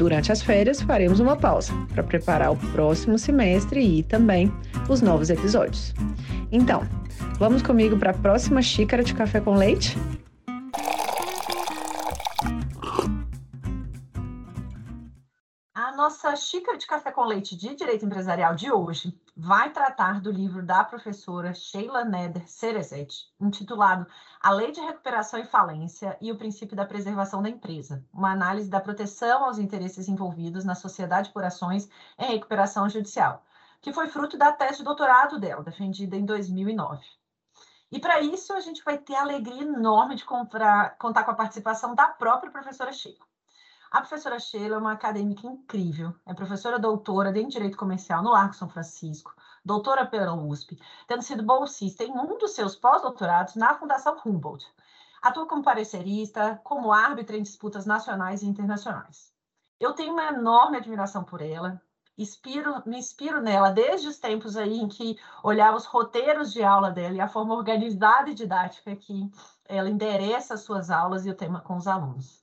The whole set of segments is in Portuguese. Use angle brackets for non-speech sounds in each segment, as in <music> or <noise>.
Durante as férias, faremos uma pausa para preparar o próximo semestre e também os novos episódios. Então, vamos comigo para a próxima xícara de café com leite? nossa xícara de café com leite de direito empresarial de hoje vai tratar do livro da professora Sheila Neder Cerezet, intitulado A Lei de Recuperação e Falência e o Princípio da Preservação da Empresa, uma análise da proteção aos interesses envolvidos na sociedade por ações em recuperação judicial, que foi fruto da tese de doutorado dela, defendida em 2009. E para isso, a gente vai ter a alegria enorme de comprar, contar com a participação da própria professora Sheila. A professora Sheila é uma acadêmica incrível, é professora doutora em Direito Comercial no Largo São Francisco, doutora pela USP, tendo sido bolsista em um dos seus pós-doutorados na Fundação Humboldt. Atua como parecerista, como árbitra em disputas nacionais e internacionais. Eu tenho uma enorme admiração por ela, inspiro, me inspiro nela desde os tempos aí em que olhava os roteiros de aula dela e a forma organizada e didática que ela endereça as suas aulas e o tema com os alunos.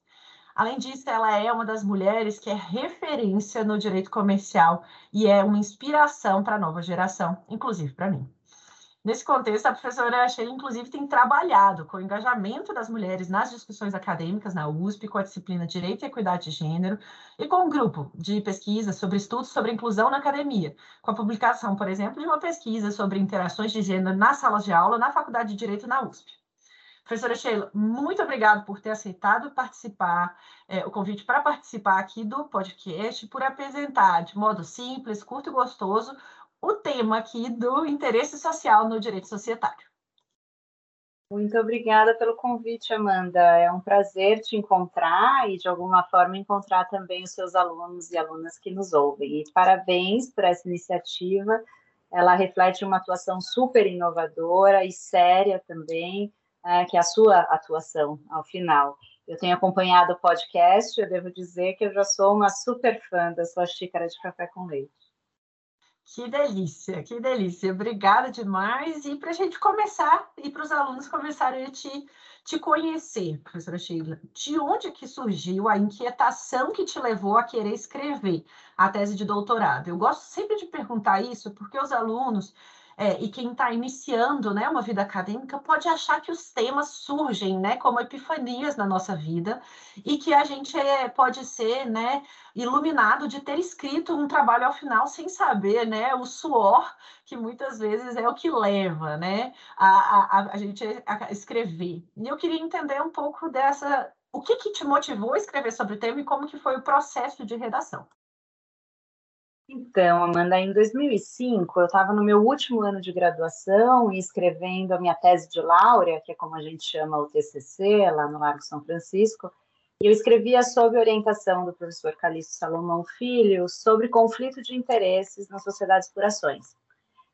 Além disso, ela é uma das mulheres que é referência no direito comercial e é uma inspiração para a nova geração, inclusive para mim. Nesse contexto, a professora Sheila, inclusive, tem trabalhado com o engajamento das mulheres nas discussões acadêmicas na USP, com a disciplina Direito e Equidade de Gênero, e com um grupo de pesquisa sobre estudos sobre inclusão na academia, com a publicação, por exemplo, de uma pesquisa sobre interações de gênero nas salas de aula na Faculdade de Direito na USP. Professora Sheila, muito obrigado por ter aceitado participar, é, o convite para participar aqui do podcast, por apresentar de modo simples, curto e gostoso o tema aqui do interesse social no direito societário. Muito obrigada pelo convite, Amanda. É um prazer te encontrar e, de alguma forma, encontrar também os seus alunos e alunas que nos ouvem. E parabéns por essa iniciativa. Ela reflete uma atuação super inovadora e séria também, é, que é a sua atuação ao final. Eu tenho acompanhado o podcast, eu devo dizer que eu já sou uma super fã da sua xícara de café com leite. Que delícia, que delícia. Obrigada demais. E para a gente começar, e para os alunos começarem a te, te conhecer, professora Sheila, de onde que surgiu a inquietação que te levou a querer escrever a tese de doutorado? Eu gosto sempre de perguntar isso, porque os alunos é, e quem está iniciando né, uma vida acadêmica pode achar que os temas surgem né, como epifanias na nossa vida e que a gente é, pode ser né, iluminado de ter escrito um trabalho ao final sem saber né, o suor que muitas vezes é o que leva né, a, a, a gente a escrever. E eu queria entender um pouco dessa. O que, que te motivou a escrever sobre o tema e como que foi o processo de redação? Então, Amanda, em 2005, eu estava no meu último ano de graduação e escrevendo a minha tese de laurea, que é como a gente chama o TCC, lá no Largo São Francisco, e eu escrevia sob orientação do professor Calixto Salomão Filho sobre conflito de interesses nas sociedades por ações.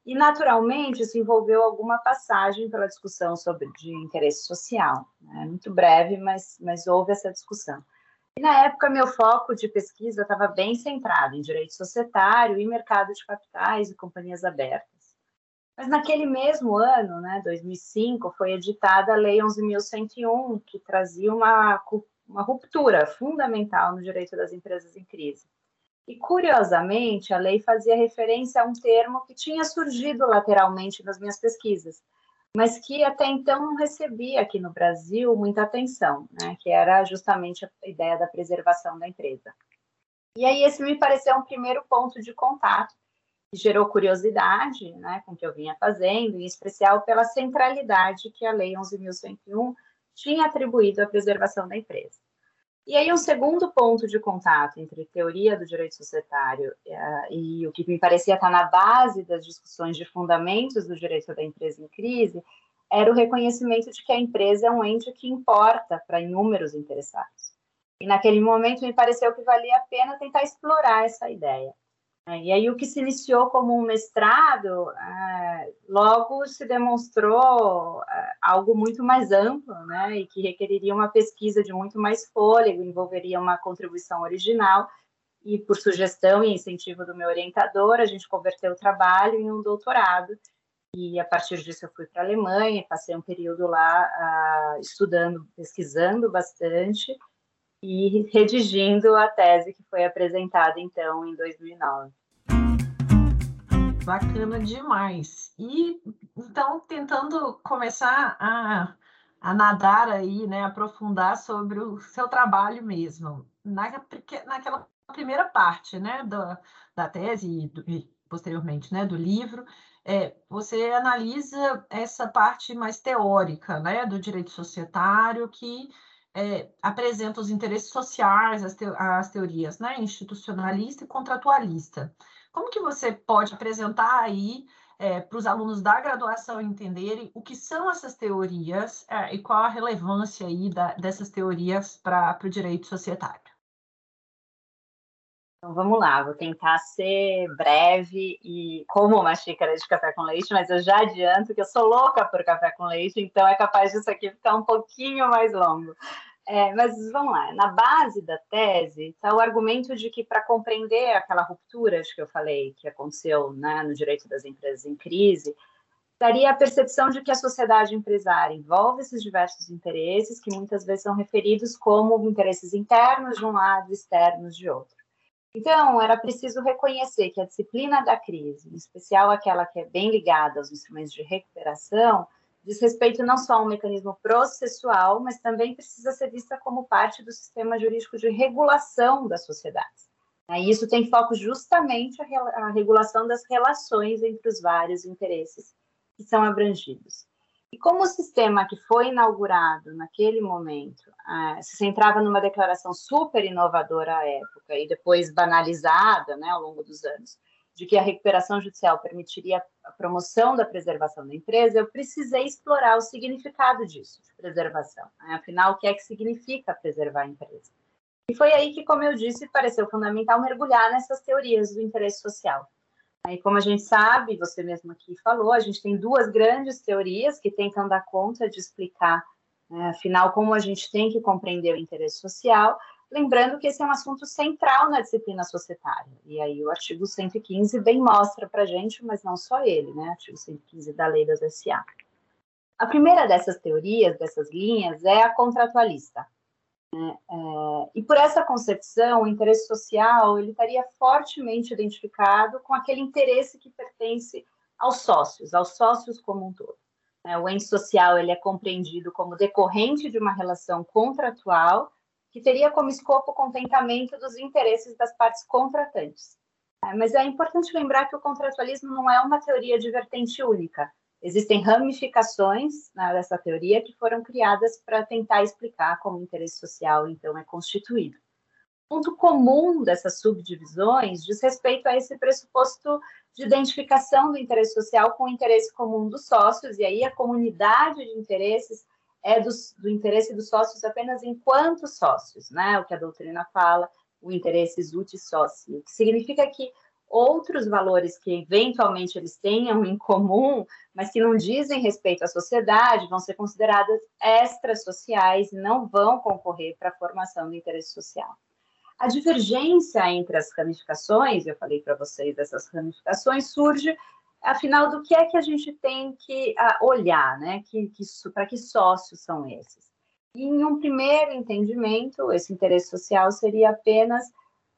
E, naturalmente, isso envolveu alguma passagem pela discussão sobre de interesse social. Né? Muito breve, mas, mas houve essa discussão. E na época, meu foco de pesquisa estava bem centrado em direito societário e mercado de capitais e companhias abertas. Mas naquele mesmo ano, né, 2005, foi editada a Lei 11.101, que trazia uma uma ruptura fundamental no direito das empresas em crise. E, curiosamente, a lei fazia referência a um termo que tinha surgido lateralmente nas minhas pesquisas, mas que até então não recebia aqui no Brasil muita atenção, né, que era justamente a ideia da preservação da empresa. E aí esse me pareceu um primeiro ponto de contato, que gerou curiosidade né, com o que eu vinha fazendo, em especial pela centralidade que a Lei 11.101 tinha atribuído à preservação da empresa. E aí, um segundo ponto de contato entre teoria do direito societário uh, e o que me parecia estar na base das discussões de fundamentos do direito da empresa em crise era o reconhecimento de que a empresa é um ente que importa para inúmeros interessados. E naquele momento me pareceu que valia a pena tentar explorar essa ideia. É, e aí o que se iniciou como um mestrado, é, logo se demonstrou é, algo muito mais amplo, né, e que requeriria uma pesquisa de muito mais fôlego, envolveria uma contribuição original, e por sugestão e incentivo do meu orientador, a gente converteu o trabalho em um doutorado, e a partir disso eu fui para a Alemanha, passei um período lá uh, estudando, pesquisando bastante, e redigindo a tese que foi apresentada então em 2009. Bacana demais. E então tentando começar a, a nadar aí, né, aprofundar sobre o seu trabalho mesmo. Na, naquela primeira parte, né, da, da tese e, do, e posteriormente, né, do livro, é, você analisa essa parte mais teórica, né, do direito societário que é, apresenta os interesses sociais, as, te, as teorias né, institucionalista e contratualista. Como que você pode apresentar aí é, para os alunos da graduação entenderem o que são essas teorias é, e qual a relevância aí da, dessas teorias para o direito societário? Então vamos lá, vou tentar ser breve e como uma xícara de café com leite, mas eu já adianto que eu sou louca por café com leite, então é capaz disso aqui ficar um pouquinho mais longo. É, mas vamos lá, na base da tese está o argumento de que para compreender aquela ruptura que eu falei que aconteceu né, no direito das empresas em crise, daria a percepção de que a sociedade empresária envolve esses diversos interesses que muitas vezes são referidos como interesses internos de um lado, externos de outro. Então, era preciso reconhecer que a disciplina da crise, em especial aquela que é bem ligada aos instrumentos de recuperação, diz respeito não só a um mecanismo processual, mas também precisa ser vista como parte do sistema jurídico de regulação das sociedades. E isso tem foco justamente a, regulação das relações entre os vários interesses que são abrangidos. E como o sistema que foi inaugurado naquele momento uh, se centrava numa declaração super inovadora à época e depois banalizada né, ao longo dos anos, de que a recuperação judicial permitiria a promoção da preservação da empresa, eu precisei explorar o significado disso, de preservação. Né? Afinal, o que é que significa preservar a empresa? E foi aí que, como eu disse, pareceu fundamental mergulhar nessas teorias do interesse social. E como a gente sabe, você mesmo aqui falou, a gente tem duas grandes teorias que tentam dar conta de explicar, né, afinal, como a gente tem que compreender o interesse social, lembrando que esse é um assunto central na disciplina societária. E aí o artigo 115 bem mostra para gente, mas não só ele, né? Artigo 115 da Lei das SA. A primeira dessas teorias, dessas linhas, é a contratualista. Né? É, e por essa concepção, o interesse social ele estaria fortemente identificado com aquele interesse que pertence aos sócios, aos sócios como um todo. É, o ente social ele é compreendido como decorrente de uma relação contratual que teria como escopo o contentamento dos interesses das partes contratantes. É, mas é importante lembrar que o contratualismo não é uma teoria de vertente única. Existem ramificações né, dessa teoria que foram criadas para tentar explicar como o interesse social, então, é constituído. O ponto comum dessas subdivisões diz respeito a esse pressuposto de identificação do interesse social com o interesse comum dos sócios, e aí a comunidade de interesses é do, do interesse dos sócios apenas enquanto sócios, né? O que a doutrina fala, o interesse ut sócio, que significa que outros valores que eventualmente eles tenham em comum, mas que não dizem respeito à sociedade, vão ser consideradas extrasociais e não vão concorrer para a formação do interesse social. A divergência entre as ramificações, eu falei para vocês dessas ramificações, surge afinal do que é que a gente tem que uh, olhar, né? Que, que para que sócios são esses? E em um primeiro entendimento, esse interesse social seria apenas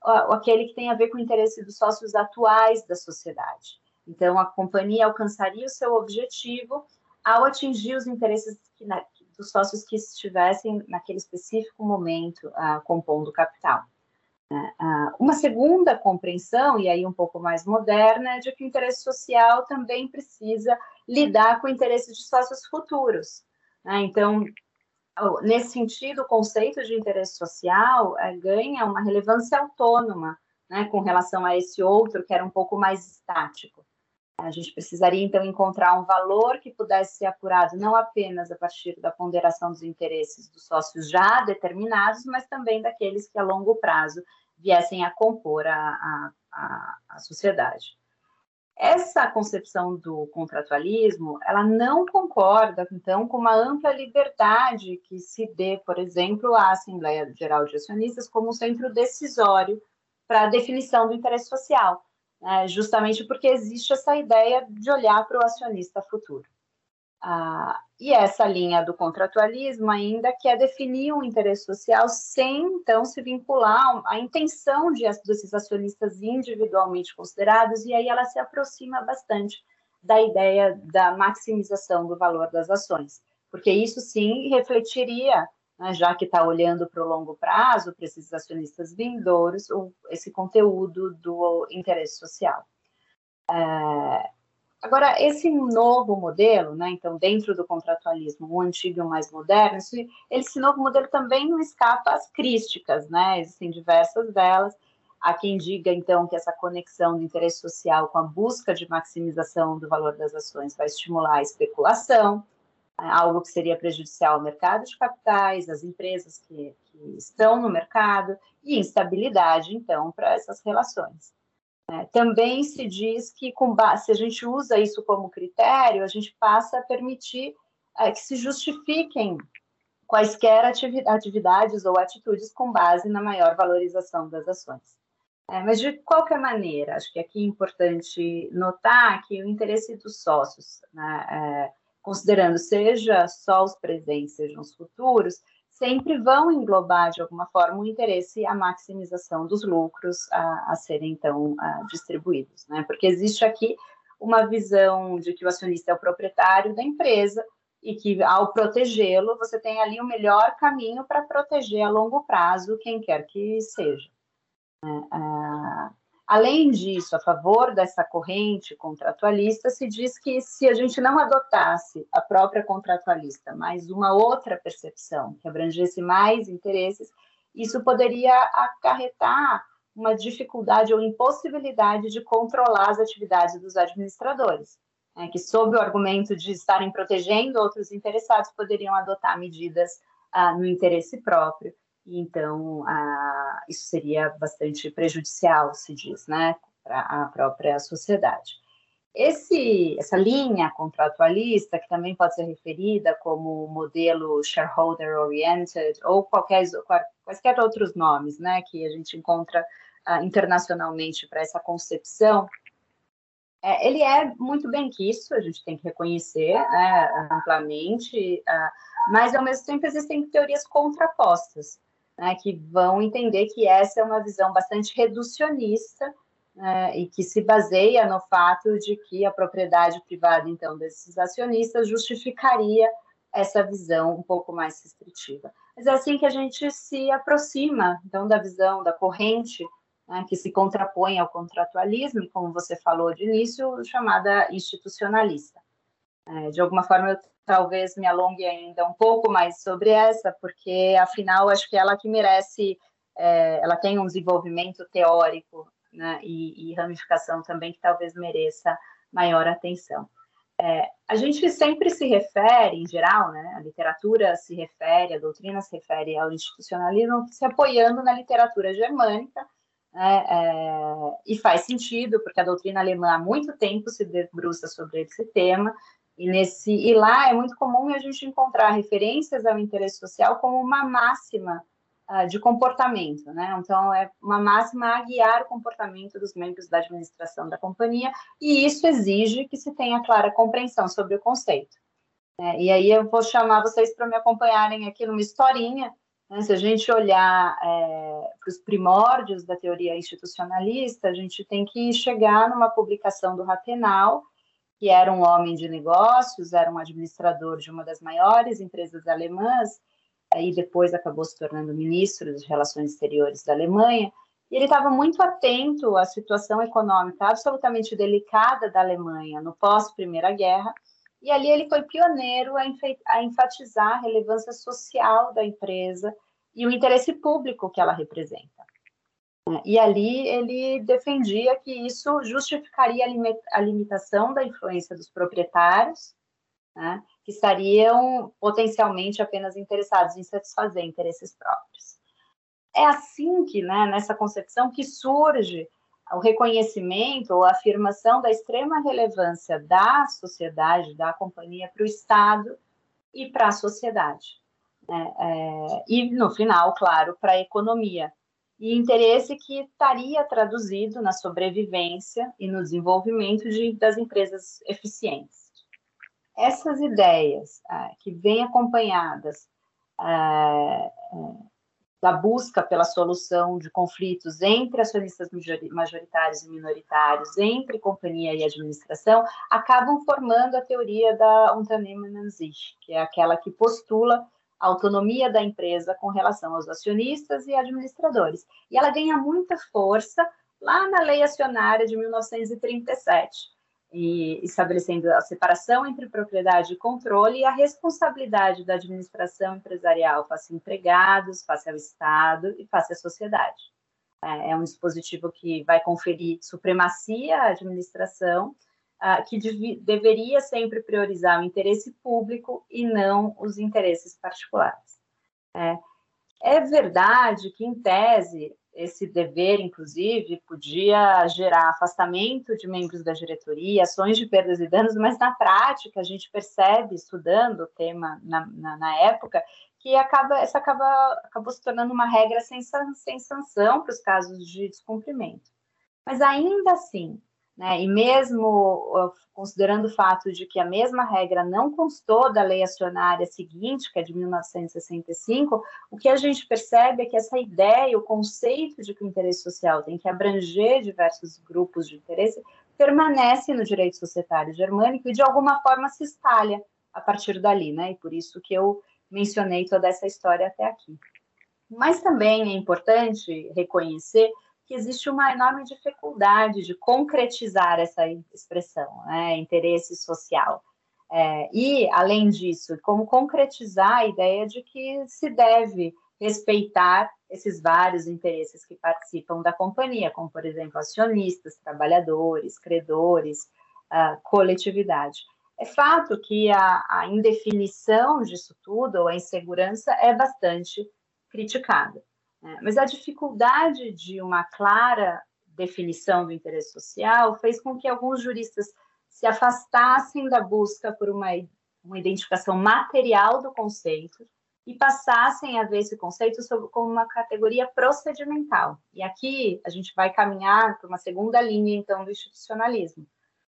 aquele que tem a ver com o interesse dos sócios atuais da sociedade. Então, a companhia alcançaria o seu objetivo ao atingir os interesses que, na, dos sócios que estivessem naquele específico momento uh, compondo o capital. Uh, uma segunda compreensão, e aí um pouco mais moderna, é de que o interesse social também precisa lidar com o interesse de sócios futuros. Né? Então, nesse sentido, o conceito de interesse social é, ganha uma relevância autônoma né, com relação a esse outro que era um pouco mais estático. A gente precisaria, então, encontrar um valor que pudesse ser apurado não apenas a partir da ponderação dos interesses dos sócios já determinados, mas também daqueles que, a longo prazo, viessem a compor a, a, a sociedade. Essa concepção do contratualismo, ela não concorda, então, com uma ampla liberdade que se dê, por exemplo, à Assembleia Geral de Acionistas como um centro decisório para a definição do interesse social né, justamente porque existe essa ideia de olhar para o acionista futuro. Ah, e essa linha do contratualismo ainda quer definir um interesse social sem, então, se vincular à intenção de, desses acionistas individualmente considerados, e aí ela se aproxima bastante da ideia da maximização do valor das ações, porque isso sim refletiria né, já que está olhando para o longo prazo, para esses acionistas vindouros, o, esse conteúdo do interesse social. É, agora, esse novo modelo, né, então, dentro do contratualismo, o antigo e o mais moderno, esse, esse novo modelo também não escapa às críticas, né, existem diversas delas. Há quem diga, então, que essa conexão do interesse social com a busca de maximização do valor das ações vai estimular a especulação, algo que seria prejudicial ao mercado de capitais, às empresas que, que estão no mercado, e instabilidade, então, para essas relações. É, também se diz que, base, se a gente usa isso como critério, a gente passa a permitir é, que se justifiquem quaisquer atividades ou atitudes com base na maior valorização das ações. É, mas, de qualquer maneira, acho que aqui é importante notar que o interesse dos sócios, né, é, considerando seja só os presentes, sejam os futuros, sempre vão englobar de alguma forma o interesse à maximização dos lucros a, a serem então a, distribuídos, né? Porque existe aqui uma visão de que o acionista é o proprietário da empresa e que ao protegê-lo você tem ali o melhor caminho para proteger a longo prazo quem quer que seja. Né? Ah, Além disso, a favor dessa corrente contratualista, se diz que se a gente não adotasse a própria contratualista, mas uma outra percepção que abrangesse mais interesses, isso poderia acarretar uma dificuldade ou impossibilidade de controlar as atividades dos administradores, né, que, sob o argumento de estarem protegendo outros interessados, poderiam adotar medidas ah, no interesse próprio então isso seria bastante prejudicial, se diz, né, para a própria sociedade. Esse, essa linha contratualista, que também pode ser referida como modelo shareholder oriented ou qualquer, quaisquer outros nomes, né, que a gente encontra uh, internacionalmente para essa concepção, é, ele é muito bem quisto, a gente tem que reconhecer né, amplamente, uh, mas ao mesmo tempo existem teorias contrapostas né, que vão entender que essa é uma visão bastante reducionista né, e que se baseia no fato de que a propriedade privada, então, desses acionistas justificaria essa visão um pouco mais restritiva. Mas é assim que a gente se aproxima, então, da visão da corrente né, que se contrapõe ao contratualismo, como você falou de início, chamada institucionalista. É, de alguma forma, eu talvez me alongue ainda um pouco mais sobre essa, porque afinal acho que ela que merece, é, ela tem um desenvolvimento teórico né, e, e, ramificação também que talvez mereça maior atenção. É, a gente sempre se refere, em geral, né, a literatura se refere, a doutrina se refere ao institucionalismo se apoiando na literatura germânica, né, é, e faz sentido, porque a doutrina alemã há muito tempo se debruça sobre esse tema, e, nesse, e lá é muito comum a gente encontrar referências ao interesse social como uma máxima uh, de comportamento, né? Então, é uma máxima a guiar o comportamento dos membros da administração da companhia, e isso exige que se tenha clara compreensão sobre o conceito. É, e aí eu vou chamar vocês para me acompanharem aqui numa historinha. Né? Se a gente olhar é, para os primórdios da teoria institucionalista, a gente tem que chegar numa publicação do Rathenau, que era um homem de negócios, era um administrador de uma das maiores empresas alemãs, aí depois acabou se tornando ministro das Relações Exteriores da Alemanha, e ele estava muito atento à situação econômica absolutamente delicada da Alemanha no pós-Primeira Guerra, e ali ele foi pioneiro a enfatizar a relevância social da empresa e o interesse público que ela representa. E ali ele defendia que isso justificaria a limitação da influência dos proprietários, né, que estariam potencialmente apenas interessados em satisfazer interesses próprios. É assim que, né, nessa concepção, que surge o reconhecimento ou a afirmação da extrema relevância da sociedade, da companhia para o Estado e para a sociedade. Né? É, e, no final, claro, para a economia. E interesse que estaria traduzido na sobrevivência e no desenvolvimento de, das empresas eficientes. Essas ideias é, que vêm acompanhadas é, é da busca pela solução de conflitos entre acionistas majoritários e minoritários, entre companhia e administração, acabam formando a teoria da Unternehmenansicht, que é aquela que postula autonomia da empresa com relação aos acionistas e administradores. E ela ganha muita força lá na Lei Acionária de 1937, e estabelecendo a separação entre propriedade e controle e a responsabilidade da administração empresarial face a empregados, face ao Estado e face à sociedade. É, é um dispositivo que vai conferir supremacia à administração, uh, que dev deveria sempre priorizar o interesse público e não os interesses particulares. É, é verdade que, em tese, esse dever, inclusive, podia gerar afastamento de membros da diretoria, ações de perdas e danos, mas na prática a gente percebe, estudando o tema na, na, na época, que acaba, essa acaba, acabou se tornando uma regra sem, sem sanção para os casos de descumprimento. Mas ainda assim, né? E mesmo considerando o fato de que a mesma regra não constou da lei acionária seguinte, que é de 1965, o que a gente percebe é que essa ideia, o conceito de que o interesse social tem que abranger diversos grupos de interesse, permanece no direito societário germânico e de alguma forma se espalha a partir dali, né? E por isso que eu mencionei toda essa história até aqui. Mas também é importante reconhecer que existe uma enorme dificuldade de concretizar essa expressão, né, interesse social. É, e, além disso, como concretizar a ideia de que se deve respeitar esses vários interesses que participam da companhia, como, por exemplo, acionistas, trabalhadores, credores, coletividade. É fato que a, a indefinição disso tudo, ou a insegurança, é bastante criticada. É, mas a dificuldade de uma clara definição do interesse social fez com que alguns juristas se afastassem da busca por uma, uma identificação material do conceito e passassem a ver esse conceito sobre, como uma categoria procedimental. E aqui a gente vai caminhar para uma segunda linha, então, do institucionalismo.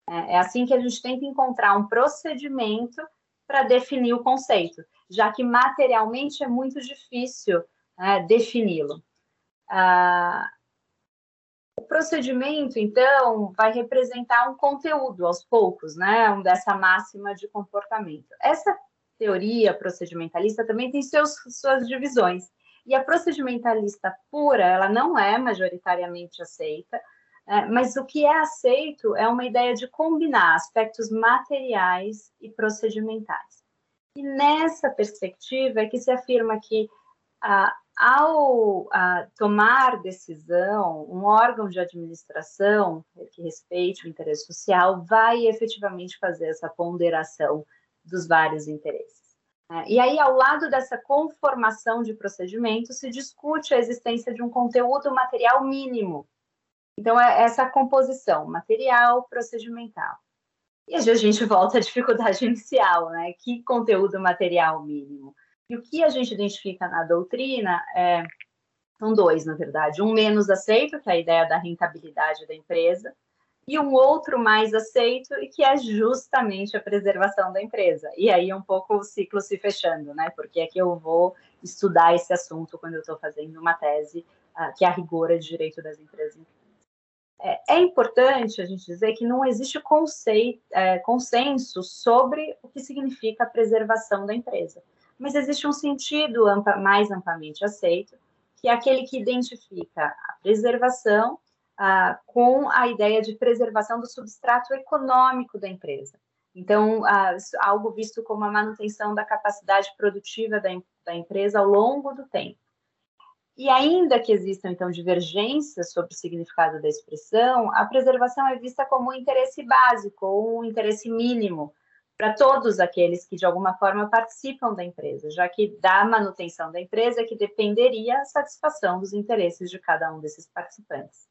É, é assim que a gente tenta encontrar um procedimento para definir o conceito, já que materialmente é muito difícil né, defini-lo. Ah, o procedimento, então, vai representar um conteúdo aos poucos, né, dessa máxima de comportamento. Essa teoria procedimentalista também tem seus, suas divisões. E a procedimentalista pura, ela não é majoritariamente aceita, é, mas o que é aceito é uma ideia de combinar aspectos materiais e procedimentais. E nessa perspectiva é que se afirma que a, ao tomar decisão, um órgão de administração que respeite o interesse social vai efetivamente fazer essa ponderação dos vários interesses. Né? E aí, ao lado dessa conformação de procedimento, se discute a existência de um conteúdo material mínimo. Então, é essa composição material procedimental. E a gente volta à dificuldade <laughs> inicial, né? Que conteúdo material mínimo? E o que a gente identifica na doutrina é, são dois, na verdade. Um menos aceito, que é a ideia da rentabilidade da empresa, e um outro mais aceito, e que é justamente a preservação da empresa. E aí um pouco o ciclo se fechando, né? Porque é que eu vou estudar esse assunto quando eu estou fazendo uma tese uh, que é a rigor é de direito das empresas. É, é, importante a gente dizer que não existe conceito, é, consenso sobre o que significa a preservação da empresa, mas existe um sentido mais amplamente aceito, que é aquele que identifica a preservação com a ideia de preservação do substrato econômico da empresa. Então, algo visto como a manutenção da capacidade produtiva da, da empresa ao longo do tempo. E ainda que existam, então, divergências sobre o significado da expressão, a preservação é vista como um interesse básico ou um interesse mínimo para todos aqueles que, de alguma forma, participam da empresa, já que da manutenção da empresa é que dependeria a satisfação dos interesses de cada um desses participantes.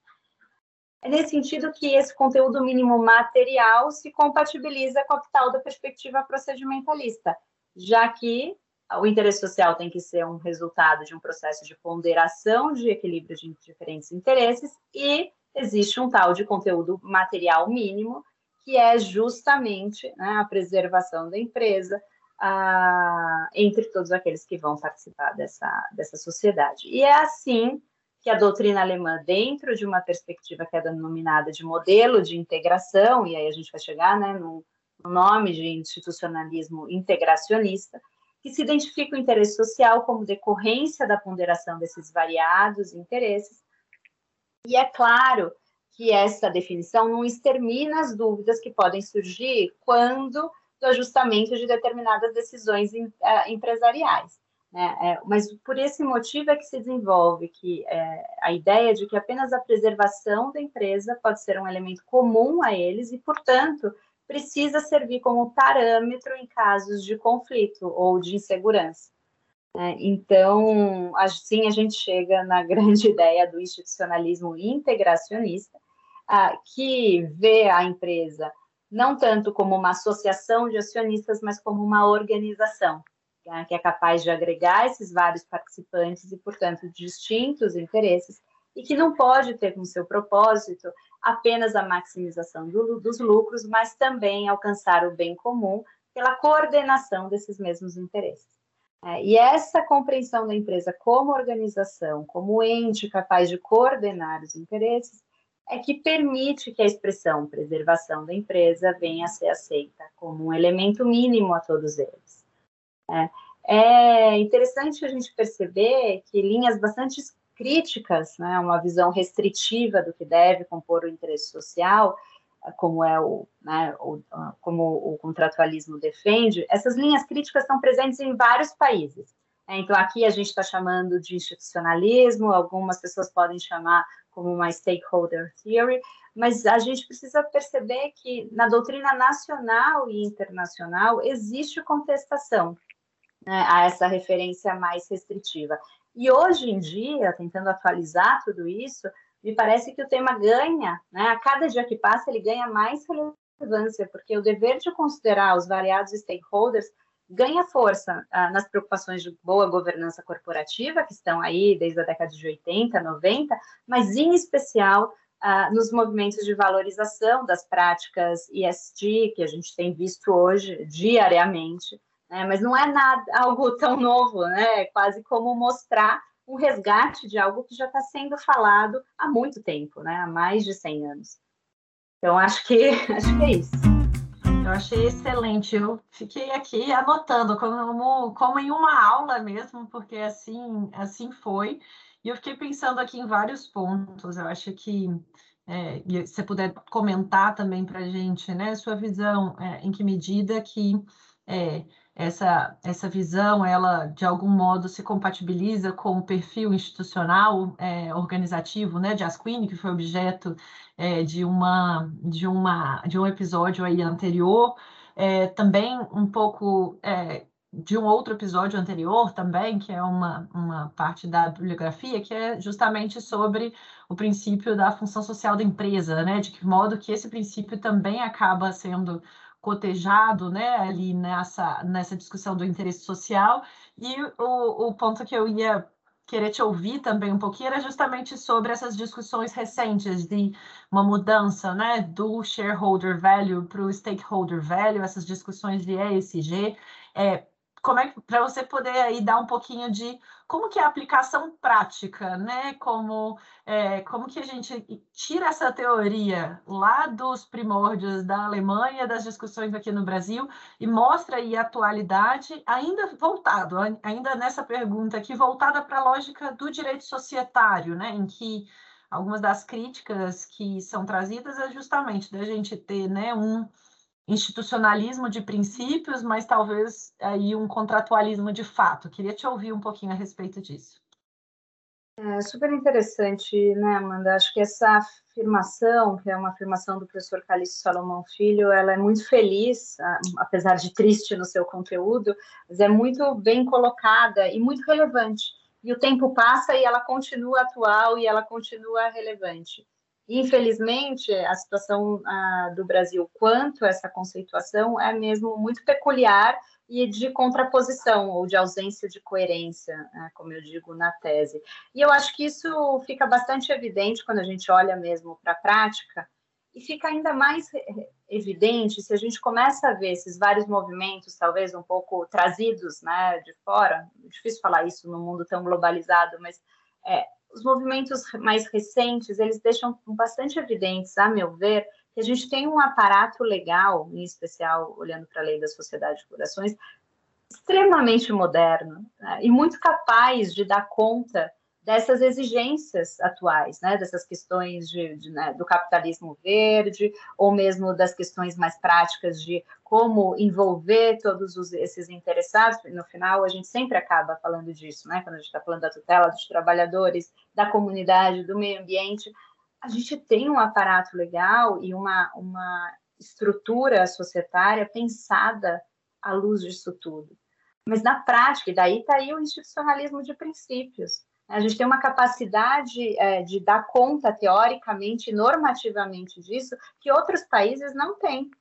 É nesse sentido que esse conteúdo mínimo material se compatibiliza com a tal da perspectiva procedimentalista, já que o interesse social tem que ser um resultado de um processo de ponderação de equilíbrio de diferentes interesses e existe um tal de conteúdo material mínimo, que é justamente né, a preservação da empresa ah, entre todos aqueles que vão participar dessa, dessa sociedade. E é assim que a doutrina alemã, dentro de uma perspectiva que é denominada de modelo de integração, e aí a gente vai chegar né, no, no nome de institucionalismo integracionista, que se identifica o interesse social como decorrência da ponderação desses variados interesses. E é claro que essa definição não extermina as dúvidas que podem surgir quando do ajustamento de determinadas decisões eh, empresariais. Né? É, mas por esse motivo é que se desenvolve que é, a ideia de que apenas a preservação da empresa pode ser um elemento comum a eles e, portanto, precisa servir como parâmetro em casos de conflito ou de insegurança. É, então, assim a gente chega na <laughs> grande ideia do institucionalismo integracionista, que vê a empresa não tanto como uma associação de acionistas, mas como uma organização né, que é capaz de agregar esses vários participantes e, portanto, distintos interesses, e que não pode ter como seu propósito apenas a maximização do, dos lucros, mas também alcançar o bem comum pela coordenação desses mesmos interesses. É, e essa compreensão da empresa como organização, como ente capaz de coordenar os interesses, é que permite que a expressão preservação da empresa venha a ser aceita como um elemento mínimo a todos eles. É, é interessante a gente perceber que linhas bastante críticas, né, uma visão restritiva do que deve compor o interesse social, como é o, né, o, como o contratualismo defende, essas linhas críticas estão presentes em vários países. É, então, aqui a gente está chamando de institucionalismo, algumas pessoas podem chamar como uma stakeholder theory, mas a gente precisa perceber que na doutrina nacional e internacional existe contestação né, a essa referência mais restritiva. E hoje em dia, tentando atualizar tudo isso, me parece que o tema ganha, né, a cada dia que passa, ele ganha mais relevância, porque o dever de considerar os variados stakeholders ganha força ah, nas preocupações de boa governança corporativa, que estão aí desde a década de 80, 90, mas em especial ah, nos movimentos de valorização das práticas ESG, que a gente tem visto hoje diariamente, né? mas não é nada algo tão novo, né? É quase como mostrar um resgate de algo que já está sendo falado há muito tempo, né? há mais de 100 anos. Então, acho que, <laughs> acho que é isso. Eu achei excelente. Eu fiquei aqui anotando como, como em uma aula mesmo, porque assim, assim foi. E eu fiquei pensando aqui em vários pontos. Eu acho que é, e puder comentar também para a gente, né, sua visão, é, em que medida que é, essa, essa visão, ela de algum modo se compatibiliza com o perfil institucional é, organizativo, né, de Asquini, que foi objeto é, de, uma, de, uma, de um episódio aí anterior, é, também um pouco é, de um outro episódio anterior também, que é uma, uma parte da bibliografia, que é justamente sobre o princípio da função social da empresa, né, de que modo que esse princípio também acaba sendo cotejado né, ali nessa, nessa discussão do interesse social. E o, o ponto que eu ia querer te ouvir também um pouquinho era justamente sobre essas discussões recentes de uma mudança né, do shareholder value para o stakeholder value, essas discussões de ESG. É, como é para você poder aí dar um pouquinho de como que é a aplicação prática, né? Como é, como que a gente tira essa teoria lá dos primórdios da Alemanha, das discussões aqui no Brasil e mostra aí a atualidade, ainda voltado, ainda nessa pergunta aqui voltada para a lógica do direito societário, né? Em que algumas das críticas que são trazidas é justamente da gente ter, né, um institucionalismo de princípios, mas talvez aí um contratualismo de fato. Queria te ouvir um pouquinho a respeito disso. É super interessante, né, Amanda? Acho que essa afirmação, que é uma afirmação do professor Calixto Salomão Filho, ela é muito feliz, apesar de triste no seu conteúdo, mas é muito bem colocada e muito relevante. E o tempo passa e ela continua atual e ela continua relevante. Infelizmente, a situação ah, do Brasil quanto a essa conceituação é mesmo muito peculiar e de contraposição ou de ausência de coerência, né, como eu digo na tese. E eu acho que isso fica bastante evidente quando a gente olha mesmo para a prática, e fica ainda mais evidente se a gente começa a ver esses vários movimentos, talvez um pouco trazidos né, de fora. É difícil falar isso num mundo tão globalizado, mas é, os movimentos mais recentes, eles deixam bastante evidentes, a meu ver, que a gente tem um aparato legal, em especial olhando para a lei da sociedade de corações, extremamente moderno né, e muito capaz de dar conta dessas exigências atuais, né, dessas questões de, de, né, do capitalismo verde, ou mesmo das questões mais práticas de como envolver todos os, esses interessados. No final, a gente sempre acaba falando disso, né, quando a gente está falando da tutela dos trabalhadores, da comunidade, do meio ambiente. A gente tem um aparato legal e uma, uma estrutura societária pensada à luz disso tudo. Mas na prática, e daí está aí o institucionalismo de princípios a gente tem uma capacidade é, de dar conta, teoricamente, normativamente disso, que outros países não têm.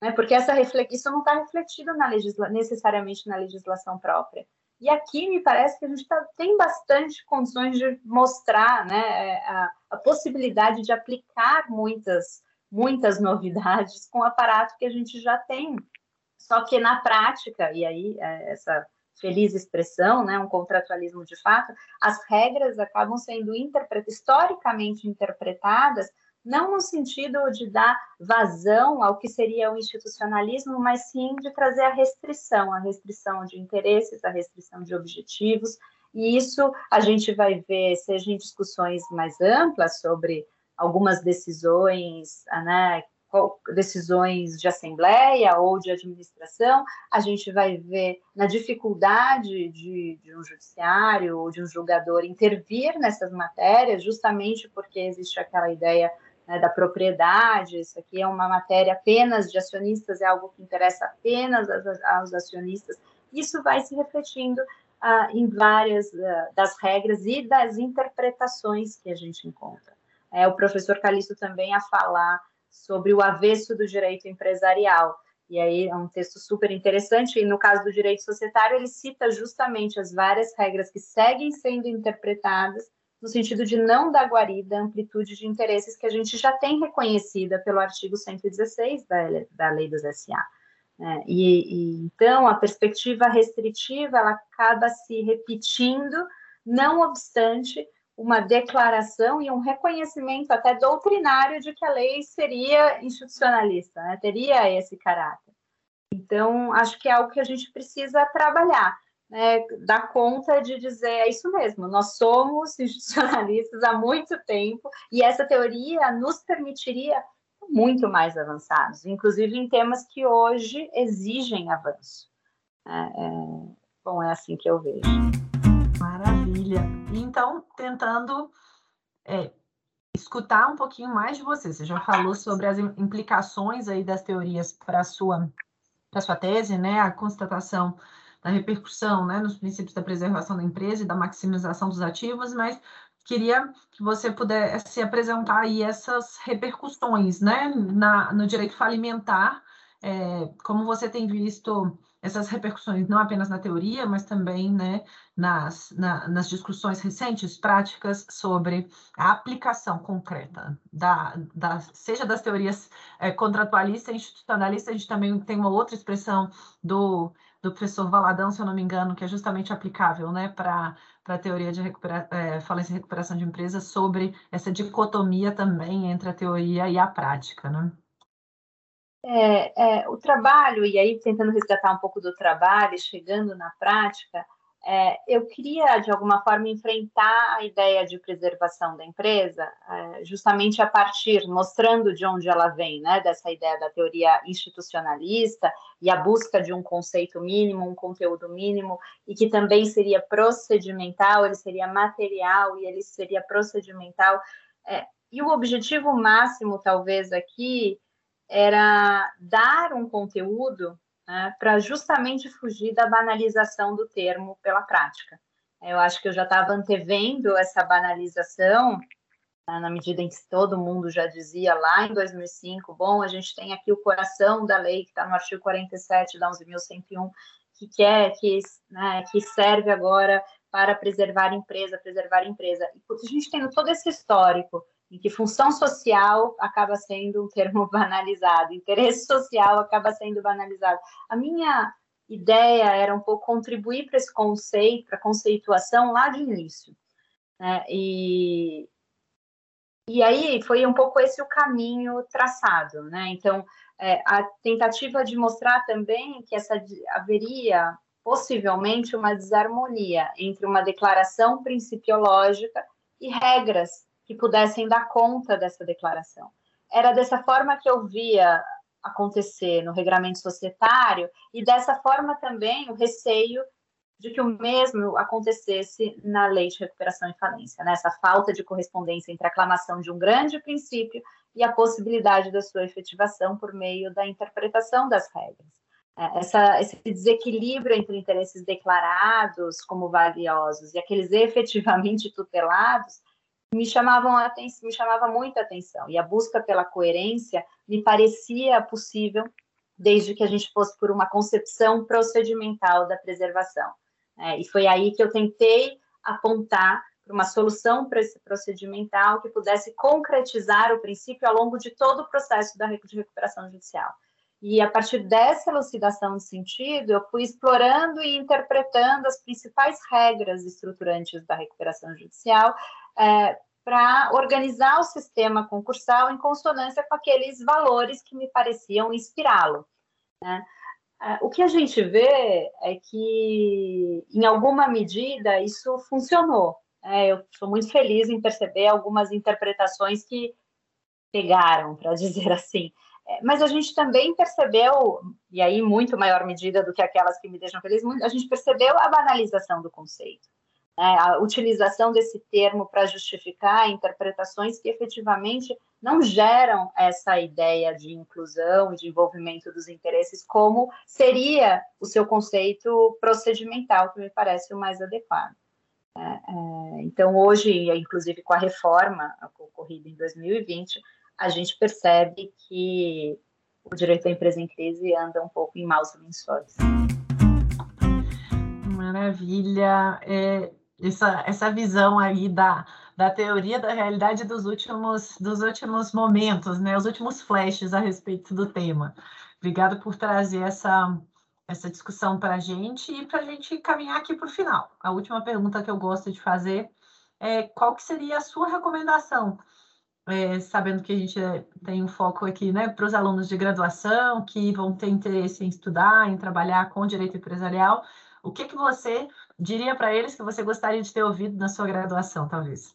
Né? Porque essa isso não está refletido na necessariamente na legislação própria. E aqui me parece que a gente tá, tem bastante condições de mostrar né, é, a, a possibilidade de aplicar muitas, muitas novidades com o aparato que a gente já tem. Só que na prática, e aí é, essa feliz expressão, né, um contratualismo de fato, as regras acabam sendo historicamente interpretadas não no sentido de dar vazão ao que seria o institucionalismo, mas sim de trazer a restrição, a restrição de interesses, a restrição de objetivos, e isso a gente vai ver, seja em discussões mais amplas sobre algumas decisões né, decisões de assembleia ou de administração, a gente vai ver na dificuldade de, de, um judiciário ou de um julgador intervir nessas matérias, justamente porque existe aquela ideia né, da propriedade, isso aqui é uma matéria apenas de acionistas, é algo que interessa apenas aos, acionistas. Isso vai se refletindo ah, em várias ah, das regras e das interpretações que a gente encontra. É, o professor Calixto também a falar sobre o avesso do direito empresarial. E aí é um texto super interessante, e no caso do direito societário, ele cita justamente as várias regras que seguem sendo interpretadas no sentido de não dar guarida à amplitude de interesses que a gente já tem reconhecida pelo artigo 116 da, da Lei dos SA. É, e, e, então a perspectiva restritiva ela acaba se repetindo, não obstante uma declaração e um reconhecimento até doutrinário de que a lei seria institucionalista, né? teria esse caráter. Então, acho que é algo que a gente precisa trabalhar, né? dar conta de dizer, é isso mesmo, nós somos <laughs> institucionalistas há muito tempo, e essa teoria nos permitiria muito mais avançados, inclusive em temas que hoje exigem avanço. É, é, bom, é assim que eu vejo. Maravilha. Então, tentando é, escutar um pouquinho mais de você. Você já falou sobre as implicações aí das teorias para a sua, sua tese, né? A constatação da repercussão né, nos princípios da preservação da empresa e da maximização dos ativos, mas queria que você pudesse apresentar aí essas repercussões né, na, no direito falimentar, é, como você tem visto essas repercussões não apenas na teoria, mas também né, nas, na, nas discussões recentes, práticas, sobre a aplicação concreta, da, da, seja das teorias é, contratualista e institucionalista, a gente também tem uma outra expressão do, do professor Valadão, se eu não me engano, que é justamente aplicável né, para a teoria de recupera, é, falência e recuperação de empresas, sobre essa dicotomia também entre a teoria e a prática. Né? É, é, o trabalho, e aí tentando resgatar um pouco do trabalho, chegando na prática, é, eu queria, de alguma forma, enfrentar a ideia de preservação da empresa, é, justamente a partir, mostrando de onde ela vem, né, dessa ideia da teoria institucionalista e a busca de um conceito mínimo, um conteúdo mínimo, e que também seria procedimental, ele seria material e ele seria procedimental. É, e o objetivo máximo, talvez, aqui, era dar um conteúdo né, para justamente fugir da banalização do termo pela prática. Eu acho que eu já estava antevendo essa banalização, né, na medida em que todo mundo já dizia lá em 2005, bom, a gente tem aqui o coração da lei, que está no artigo 47 da 11.101, que quer, que, né, que serve agora para preservar a empresa, preservar a empresa. E a gente tendo todo esse histórico em que função social acaba sendo um termo <laughs> banalizado, interesse social acaba sendo banalizado. A minha ideia era um pouco contribuir para esse conceito, para a conceituação lá de início. Né? E, e aí foi um pouco esse o caminho traçado. Né? Então, é, a tentativa de mostrar também que essa haveria possivelmente uma desarmonia entre uma declaração principiológica e regras que pudessem dar conta dessa declaração. Era dessa forma que eu via acontecer no regramento societário e dessa forma também o receio de que o mesmo acontecesse na lei de recuperação e falência, né? falta de correspondência entre a aclamação de um grande princípio e a possibilidade da sua efetivação por meio da interpretação das regras. É, essa, esse desequilíbrio entre interesses declarados como valiosos e aqueles efetivamente tutelados me chamavam atenção, me chamava muita atenção. E a busca pela coerência me parecia possível desde que a gente fosse por uma concepção procedimental da preservação. É, e foi aí que eu tentei apontar para uma solução procedimental que pudesse concretizar o princípio ao longo de todo o processo da, de recuperação judicial. E a partir dessa elucidação de sentido, eu fui explorando e interpretando as principais regras estruturantes da recuperação judicial é, para organizar o sistema concursal em consonância com aqueles valores que me pareciam inspirá-lo. Né? É, o que a gente vê é que, em alguma medida, isso funcionou. É, eu sou muito feliz em perceber algumas interpretações que pegaram, para dizer <laughs> assim. É, mas a gente também percebeu, e aí muito maior medida do que aquelas que me deixam feliz, a gente percebeu a banalização do conceito a utilização desse termo para justificar interpretações que efetivamente não geram essa ideia de inclusão e de envolvimento dos interesses, como seria o seu conceito procedimental, que me parece o mais adequado. É, é, então, hoje, inclusive com a reforma ocorrida em 2020, a gente percebe que o direito à empresa em crise anda um pouco em maus lençóis. Maravilha. É, essa, essa visão aí da, da teoria da realidade dos últimos, dos últimos momentos, né? Os últimos flashes a respeito do tema. Obrigada por trazer essa, essa discussão para a gente e para a gente caminhar aqui para o final. A última pergunta que eu gosto de fazer é qual que seria a sua recomendação, é, sabendo que a gente tem um foco aqui né, para os alunos de graduação que vão ter interesse em estudar, em trabalhar com direito empresarial, o que, que você diria para eles que você gostaria de ter ouvido na sua graduação, talvez?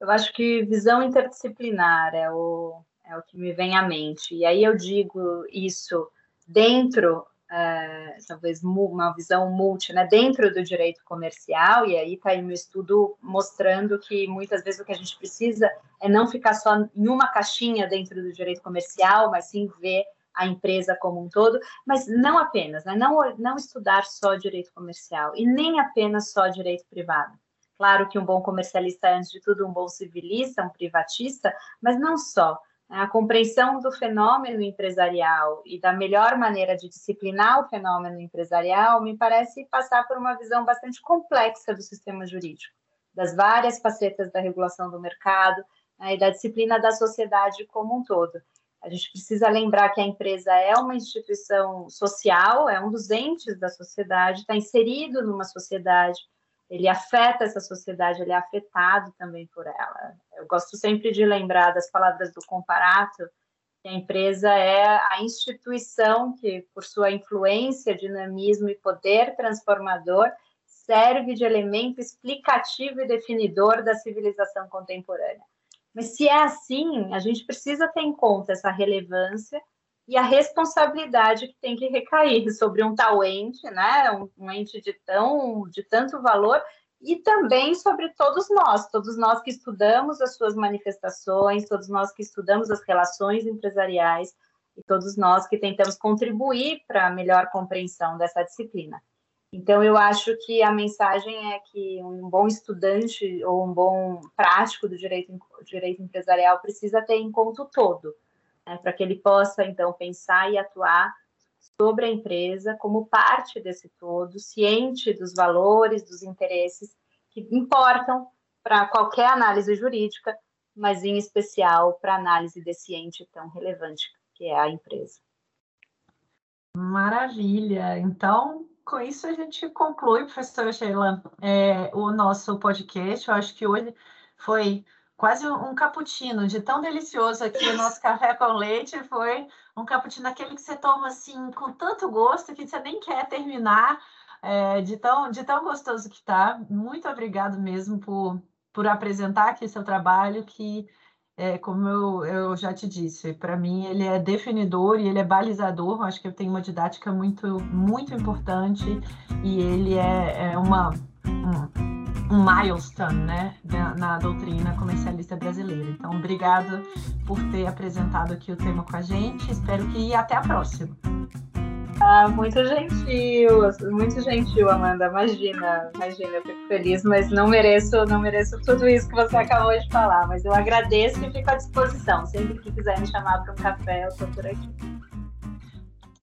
Eu acho que visão interdisciplinar é o, é o que me vem à mente. E aí eu digo isso dentro, é, talvez uma visão multi, né, dentro do direito comercial, e aí está aí meu estudo mostrando que muitas vezes o que a gente precisa é não ficar só em uma caixinha dentro do direito comercial, mas sim ver a empresa como um todo, mas não apenas, né? não, não estudar só direito comercial e nem apenas só direito privado. Claro que um bom comercialista é, antes de tudo, um bom civilista, um privatista, mas não só. A compreensão do fenômeno empresarial e da melhor maneira de disciplinar o fenômeno empresarial me parece passar por uma visão bastante complexa do sistema jurídico, das várias facetas da regulação do mercado né, e da disciplina da sociedade como um todo. A gente precisa lembrar que a empresa é uma instituição social, é um dos entes da sociedade, está inserido numa sociedade, ele afeta essa sociedade, ele é afetado também por ela. Eu gosto sempre de lembrar das palavras do Comparato, que a empresa é a instituição que, por sua influência, dinamismo e poder transformador, serve de elemento explicativo e definidor da civilização contemporânea. Mas se é assim, a gente precisa ter em conta essa relevância e a responsabilidade que tem que recair sobre um tal ente, né, um, um ente de tão de tanto valor e também sobre todos nós, todos nós que estudamos as suas manifestações, todos nós que estudamos as relações empresariais e todos nós que tentamos contribuir para a melhor compreensão dessa disciplina. Então, eu acho que a mensagem é que um bom estudante ou um bom prático do direito, direito empresarial precisa ter em conta o todo, né, para que ele possa, então, pensar e atuar sobre a empresa como parte desse todo, ciente dos valores, dos interesses que importam para qualquer análise jurídica, mas em especial para a análise desse ente tão relevante que é a empresa. Maravilha! Então, com isso a gente conclui, professora Sheila, é, o nosso podcast. Eu acho que hoje foi quase um cappuccino, de tão delicioso aqui o nosso café com leite, foi um cappuccino aquele que você toma assim com tanto gosto que você nem quer terminar, é, de, tão, de tão gostoso que está. Muito obrigado mesmo por, por apresentar aqui seu trabalho, que é, como eu, eu já te disse, para mim ele é definidor e ele é balizador. Eu acho que eu tenho uma didática muito, muito importante e ele é, é uma, um, um milestone né, na, na, doutrina comercialista brasileira. Então, obrigada por ter apresentado aqui o tema com a gente. Espero que até a próxima. Muito gentil, muito gentil, Amanda. Imagina, imagina, eu fico feliz, mas não mereço, não mereço tudo isso que você acabou de falar. Mas eu agradeço e fico à disposição. Sempre que quiser me chamar para um café, eu estou por aqui.